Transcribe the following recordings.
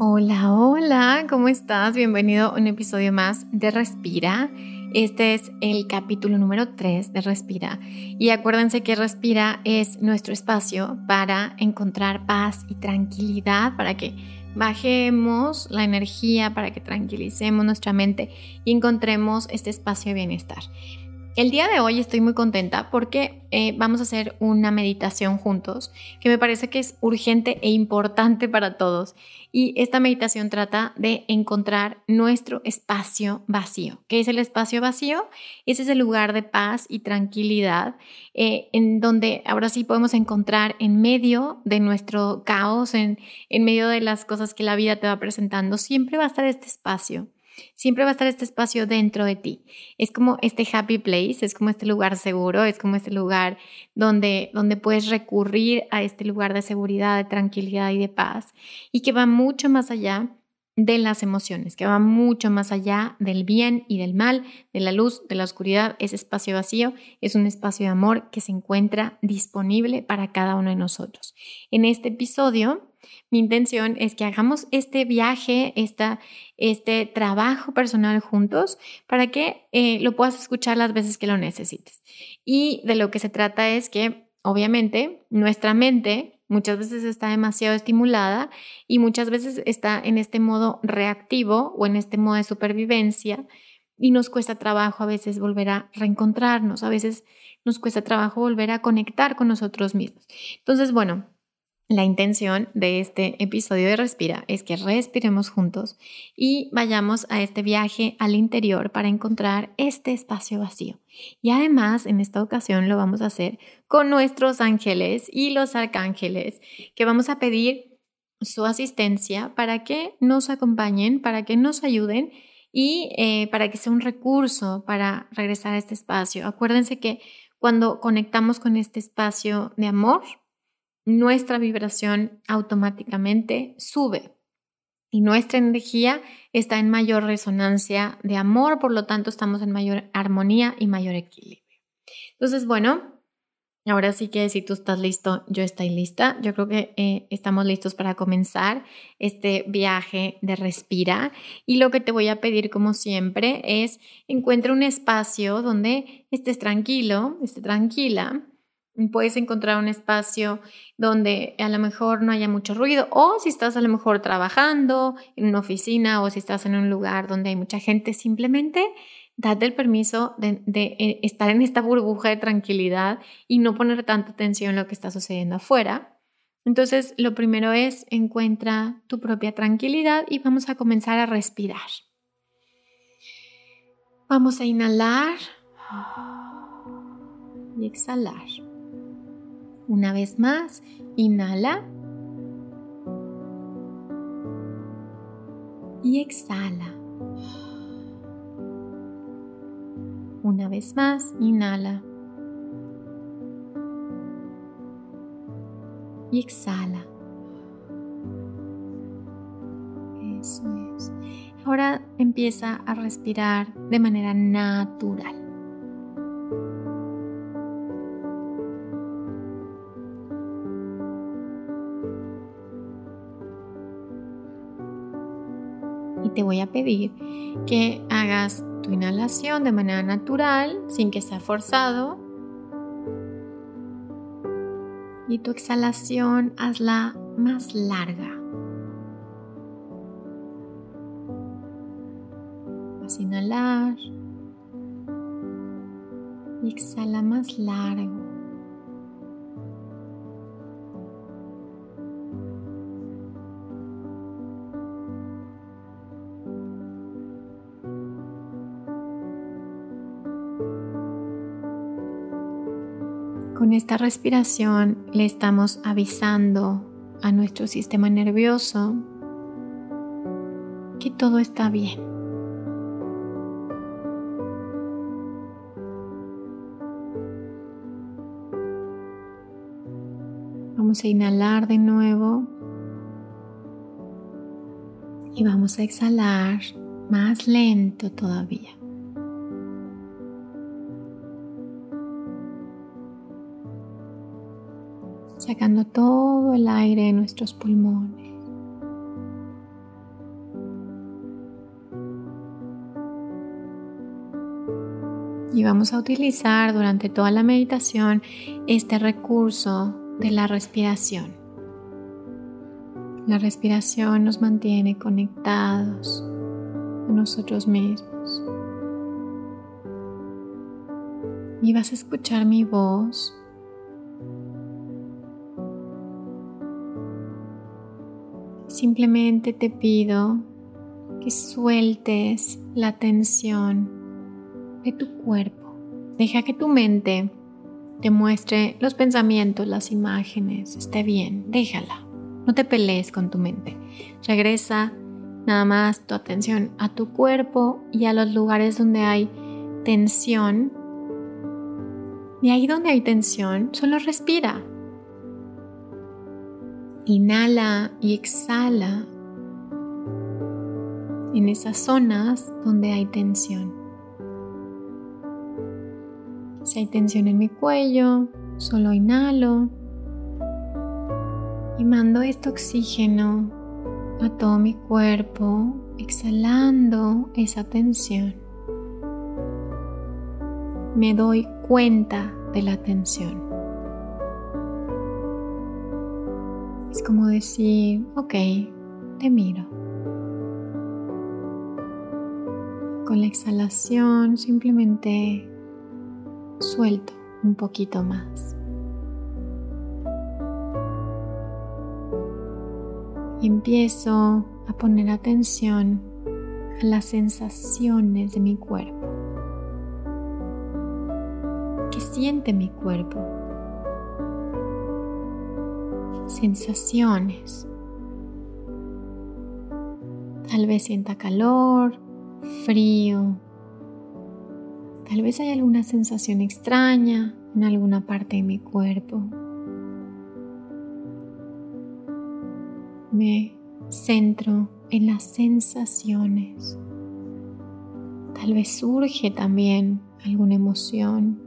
Hola, hola, ¿cómo estás? Bienvenido a un episodio más de Respira. Este es el capítulo número 3 de Respira. Y acuérdense que Respira es nuestro espacio para encontrar paz y tranquilidad, para que bajemos la energía, para que tranquilicemos nuestra mente y encontremos este espacio de bienestar. El día de hoy estoy muy contenta porque eh, vamos a hacer una meditación juntos que me parece que es urgente e importante para todos. Y esta meditación trata de encontrar nuestro espacio vacío. ¿Qué es el espacio vacío? Ese es el lugar de paz y tranquilidad eh, en donde ahora sí podemos encontrar en medio de nuestro caos, en, en medio de las cosas que la vida te va presentando, siempre va a estar este espacio Siempre va a estar este espacio dentro de ti. Es como este happy place, es como este lugar seguro, es como este lugar donde, donde puedes recurrir a este lugar de seguridad, de tranquilidad y de paz. Y que va mucho más allá de las emociones, que va mucho más allá del bien y del mal, de la luz, de la oscuridad. Ese espacio vacío es un espacio de amor que se encuentra disponible para cada uno de nosotros. En este episodio mi intención es que hagamos este viaje, esta, este trabajo personal juntos para que eh, lo puedas escuchar las veces que lo necesites. Y de lo que se trata es que, obviamente, nuestra mente muchas veces está demasiado estimulada y muchas veces está en este modo reactivo o en este modo de supervivencia y nos cuesta trabajo a veces volver a reencontrarnos, a veces nos cuesta trabajo volver a conectar con nosotros mismos. Entonces, bueno, la intención de este episodio de Respira es que respiremos juntos y vayamos a este viaje al interior para encontrar este espacio vacío. Y además, en esta ocasión lo vamos a hacer con nuestros ángeles y los arcángeles, que vamos a pedir su asistencia para que nos acompañen, para que nos ayuden y eh, para que sea un recurso para regresar a este espacio. Acuérdense que cuando conectamos con este espacio de amor, nuestra vibración automáticamente sube y nuestra energía está en mayor resonancia de amor, por lo tanto estamos en mayor armonía y mayor equilibrio. Entonces, bueno, ahora sí que si tú estás listo, yo estoy lista. Yo creo que eh, estamos listos para comenzar este viaje de respira. Y lo que te voy a pedir, como siempre, es encuentra un espacio donde estés tranquilo, estés tranquila Puedes encontrar un espacio donde a lo mejor no haya mucho ruido o si estás a lo mejor trabajando en una oficina o si estás en un lugar donde hay mucha gente, simplemente date el permiso de, eh, estar en esta burbuja de tranquilidad y no poner tanta atención en lo que está sucediendo afuera. Entonces, lo primero es encuentra tu propia tranquilidad y vamos a comenzar a respirar. Vamos a inhalar y exhalar. Una vez más, inhala. Y exhala. Una vez más, inhala. Y exhala. Eso es. Ahora empieza a respirar de manera natural. Te voy a pedir que hagas tu inhalación de manera natural, sin que sea forzado. Y tu exhalación hazla más larga. Vas a inhalar y exhala más largo. Esta respiración le estamos avisando a nuestro sistema nervioso que todo está bien. Vamos a inhalar de nuevo y vamos a exhalar más lento todavía. sacando todo el aire de nuestros pulmones. Y vamos a utilizar durante toda la meditación este recurso de la respiración. La respiración nos mantiene conectados a nosotros mismos. Y vas a escuchar mi voz Simplemente te pido que sueltes la tensión de tu cuerpo. Deja que tu mente te muestre los pensamientos, las imágenes. Esté bien, déjala. No te pelees con tu mente. Regresa nada más tu atención a tu cuerpo y a los lugares donde hay tensión. Y ahí donde hay tensión, solo respira. Inhala y exhala en esas zonas donde hay tensión. Si hay tensión en mi cuello, solo inhalo y mando este oxígeno a todo mi cuerpo, exhalando esa tensión. Me doy cuenta de la tensión. Como decir, ok, te miro. Con la exhalación simplemente suelto un poquito más. Y empiezo a poner atención a las sensaciones de mi cuerpo. ¿Qué siente mi cuerpo? Sensaciones. Tal vez sienta calor, frío. Tal vez hay alguna sensación extraña en alguna parte de mi cuerpo. Me centro en las sensaciones. Tal vez surge también alguna emoción.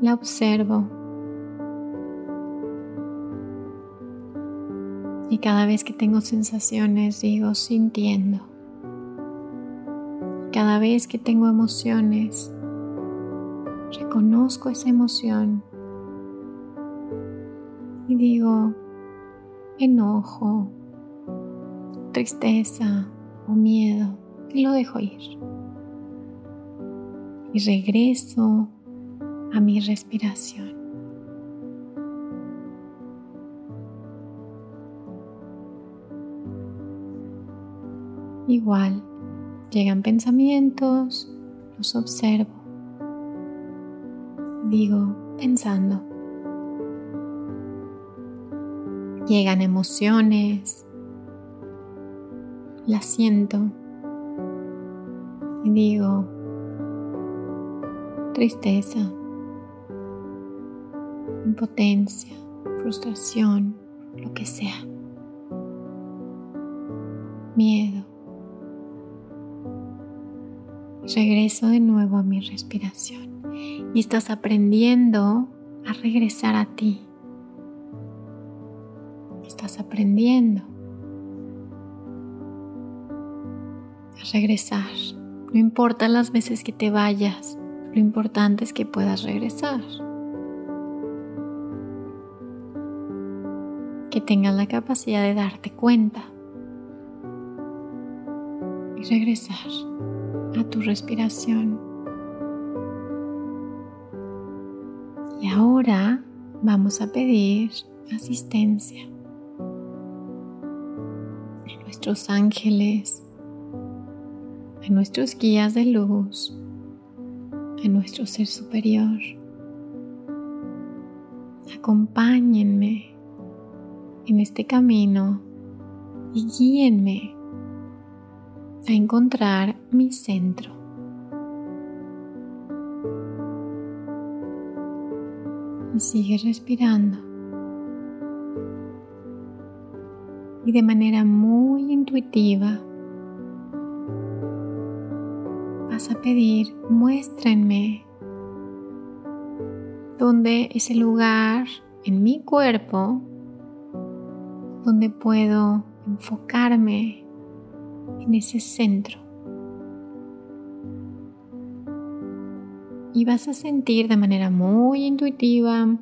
La observo Y cada vez que tengo sensaciones digo sintiendo. Cada vez que tengo emociones, reconozco esa emoción y digo enojo, tristeza o miedo y lo dejo ir. Y regreso a mi respiración. Igual, llegan pensamientos, los observo. Digo, pensando. Llegan emociones, las siento y digo, tristeza, impotencia, frustración, lo que sea, miedo. Regreso de nuevo a mi respiración y estás aprendiendo a regresar a ti. Estás aprendiendo a regresar. No importa las veces que te vayas, lo importante es que puedas regresar. Que tengas la capacidad de darte cuenta y regresar a tu respiración. Y ahora vamos a pedir asistencia a nuestros ángeles, a nuestros guías de luz, a nuestro ser superior. Acompáñenme en este camino y guíenme a encontrar mi centro. Y sigue respirando. Y de manera muy intuitiva vas a pedir, muéstrenme dónde es el lugar en mi cuerpo donde puedo enfocarme en ese centro. y vas a sentir de manera muy intuitiva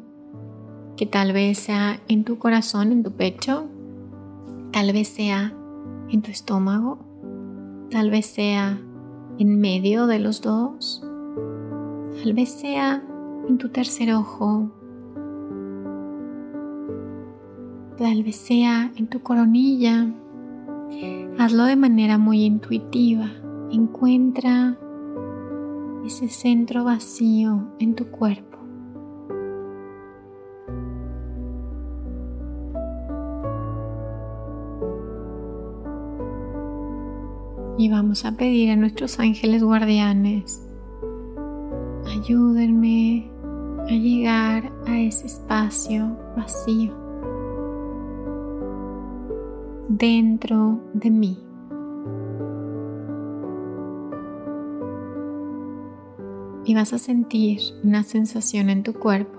que tal vez sea en tu corazón, en tu pecho, tal vez sea en tu estómago, tal vez sea en medio de los dos, tal vez sea en tu tercer ojo, tal vez sea en tu coronilla. Hazlo de manera muy intuitiva. Encuentra ese centro vacío en tu cuerpo. Y vamos a pedir a nuestros ángeles guardianes, ayúdenme a llegar a ese espacio vacío dentro de mí. y vas a sentir una sensación en tu cuerpo.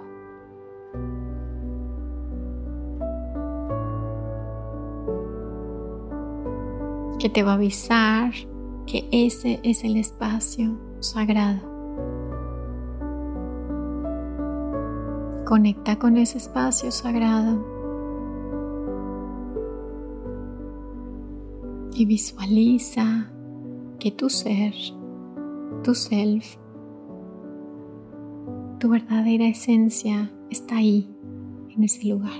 que te va a avisar que ese es el espacio sagrado. Conecta con ese espacio sagrado y visualiza que tu ser, tu self, tu verdadera esencia está ahí, en ese lugar.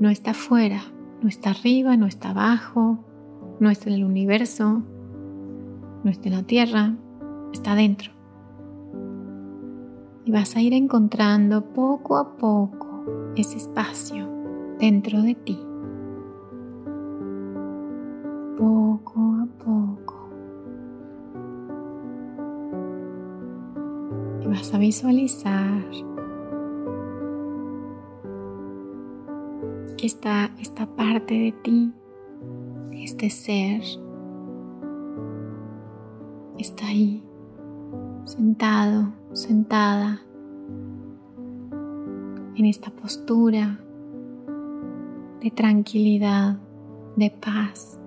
No está afuera, no está arriba, no está abajo, no está en el universo, no está en la tierra, está dentro. Y vas a ir encontrando poco a poco ese espacio dentro de ti. Visualizar que está esta parte de ti, este ser, está ahí, sentado, sentada, en esta postura de tranquilidad, de paz,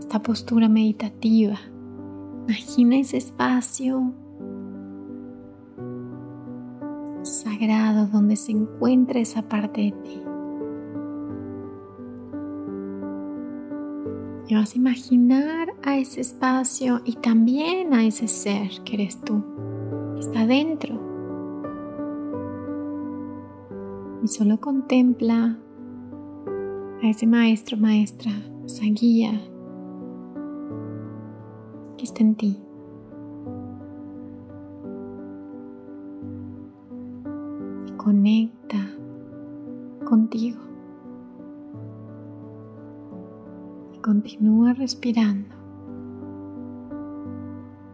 esta postura meditativa. Imagina ese espacio sagrado donde se encuentra esa parte de ti. Y vas a imaginar a ese espacio y también a ese ser que eres tú, que está dentro. Y solo contempla a ese maestro, maestra, esa guía que está en ti. Conecta contigo. Y continúa respirando.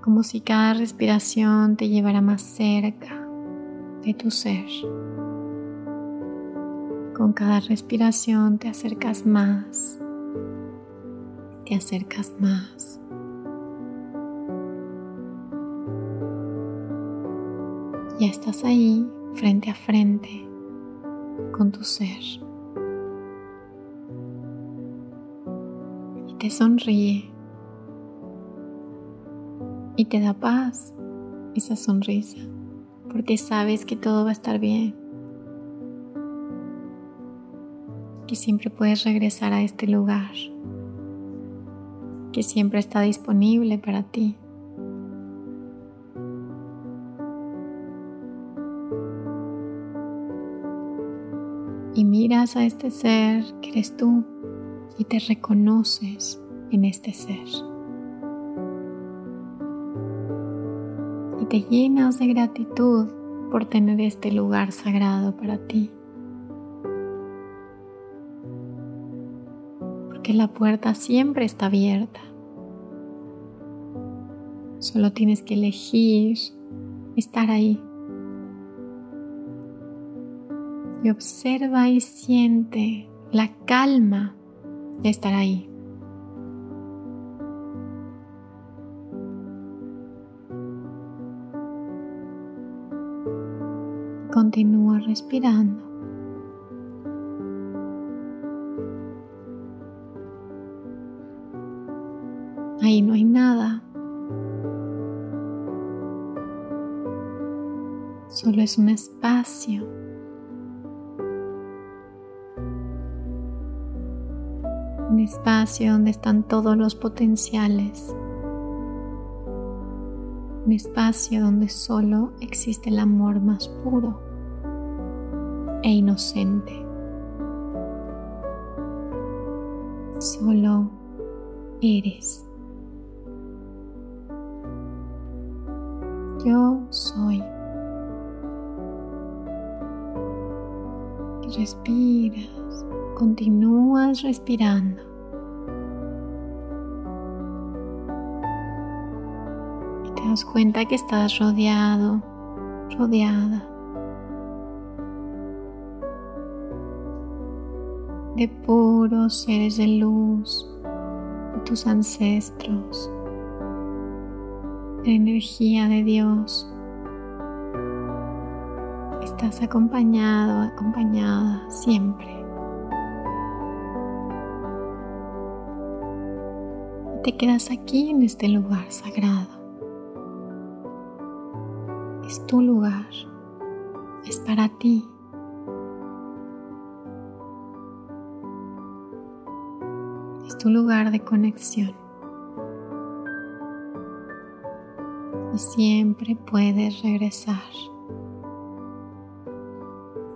Como si cada respiración te llevara más cerca de tu ser. Con cada respiración te acercas más. Te acercas más. Ya estás ahí frente a frente con tu ser. Y te sonríe. Y te da paz esa sonrisa, porque sabes que todo va a estar bien. Que siempre puedes regresar a este lugar, que siempre está disponible para ti. A este ser que eres tú y te reconoces en este ser. Y te llenas de gratitud por tener este lugar sagrado para ti. Porque la puerta siempre está abierta. Solo tienes que elegir estar ahí y observa y siente la calma de estar ahí. Continúa respirando. Ahí no hay nada. Solo es un espacio. Un espacio donde están todos los potenciales. Un espacio donde solo existe el amor más puro e inocente. Solo eres. Yo soy. Respiras, continúas respirando. Y te das cuenta que estás rodeado, rodeada de puros seres de luz, de tus ancestros, de energía de Dios. Estás acompañado, acompañada siempre. Te quedas aquí en este lugar sagrado. Es tu lugar, es para ti. tu lugar de conexión. Y siempre puedes regresar.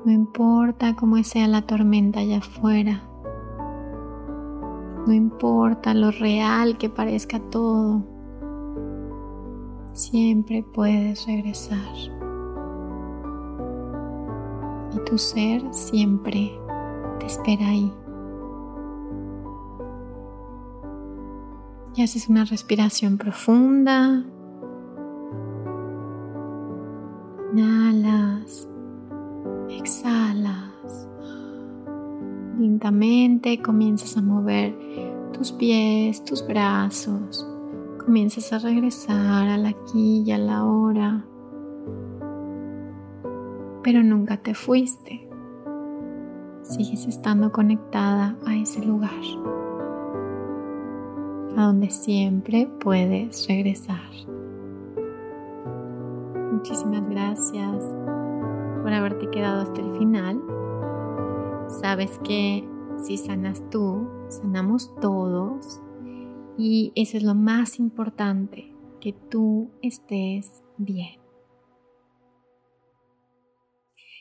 No importa cómo sea la tormenta allá afuera. No importa lo real que parezca todo. Siempre puedes regresar. Y tu ser siempre te espera ahí. y haces una respiración profunda. Inhalas, exhalas. Lentamente comienzas a mover tus pies, tus brazos. Comienzas a regresar al aquí y a la hora. Pero nunca te fuiste. Sigues estando conectada a ese lugar a donde siempre puedes regresar. Muchísimas gracias por haberte quedado hasta el final. Sabes que si sanas tú, sanamos todos. Y eso es lo más importante, que tú estés bien.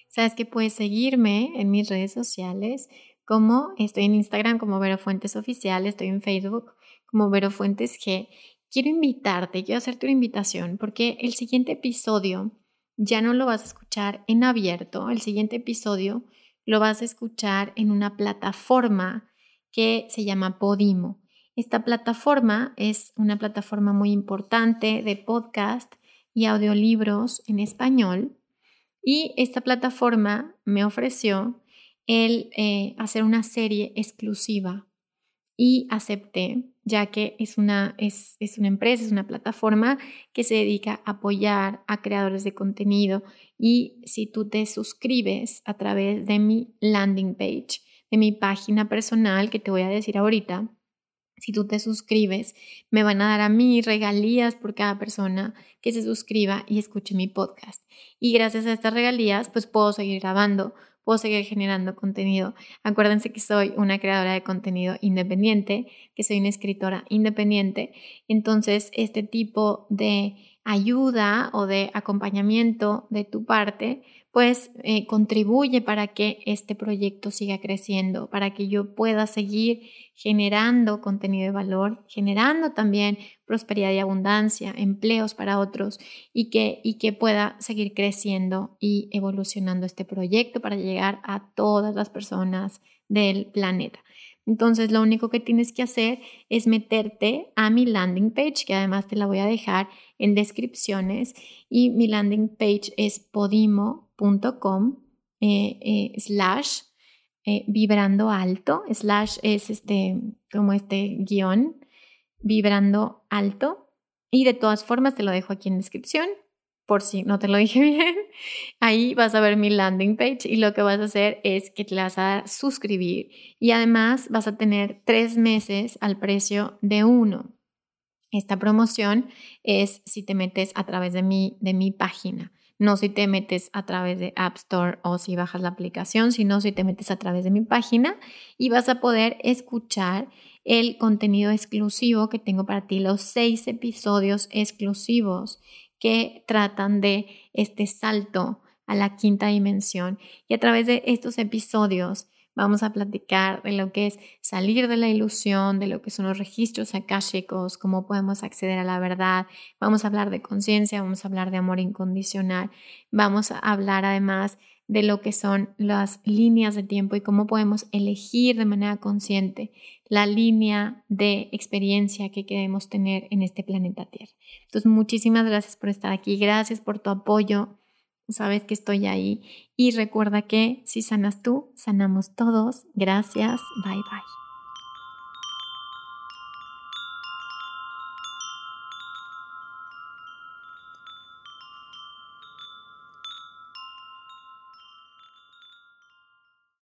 Sabes que puedes seguirme en mis redes sociales, como estoy en Instagram como Vero Fuentes Oficial, estoy en Facebook como Vero Fuentes G, quiero invitarte, quiero hacerte una invitación porque el siguiente episodio ya no lo vas a escuchar en abierto, el siguiente episodio lo vas a escuchar en una plataforma que se llama Podimo. Esta plataforma es una plataforma muy importante de podcast y audiolibros en español y esta plataforma me ofreció el eh, hacer una serie exclusiva y acepté ya que es una, es, una empresa, es una plataforma que se dedica a apoyar a creadores de contenido y si tú te suscribes a través de mi landing page, de mi página personal que te voy a decir ahorita, si tú te suscribes, me van a dar a mí regalías por cada persona que se suscriba y escuche mi podcast. Y gracias a estas regalías, pues puedo seguir grabando, puedo seguir generando contenido. Acuérdense que soy una creadora de contenido independiente, que soy una escritora independiente. Entonces, este tipo de ayuda o de acompañamiento de tu parte, pues eh, contribuye para que este proyecto siga creciendo, para que yo pueda seguir generando contenido de valor, generando también prosperidad y abundancia, empleos para otros y que, y que pueda seguir creciendo y evolucionando este proyecto para llegar a todas las personas del planeta. Entonces, lo único que tienes que hacer es meterte a mi landing page, que además te la voy a dejar en descripciones. Y mi landing page es podimo.com eh, eh, slash eh, vibrando alto. Slash es este, como este guion, vibrando alto. Y de todas formas te lo dejo aquí en descripción por si no te lo dije bien, ahí vas a ver mi landing page y lo que vas a hacer es que te vas a suscribir y además vas a tener tres meses al precio de uno. Esta promoción es si te metes a través de mi, de mi página. no si te metes a través de App Store o si bajas la aplicación, sino si te metes a través de mi página y vas a poder escuchar el contenido exclusivo que tengo para ti, los seis episodios exclusivos que tratan de este salto a la quinta dimensión. Y a través de estos episodios vamos a platicar de lo que es salir de la ilusión, de lo que son los registros akáshicos, cómo podemos acceder a la verdad. Vamos a hablar de conciencia, vamos a hablar de amor incondicional. Vamos a hablar además de lo que son las líneas de tiempo y cómo podemos elegir de manera consciente la línea de experiencia que queremos tener en este planeta Tierra. Entonces, muchísimas gracias por estar aquí, gracias por tu apoyo, sabes que estoy ahí y recuerda que si sanas tú, sanamos todos. Gracias, bye bye.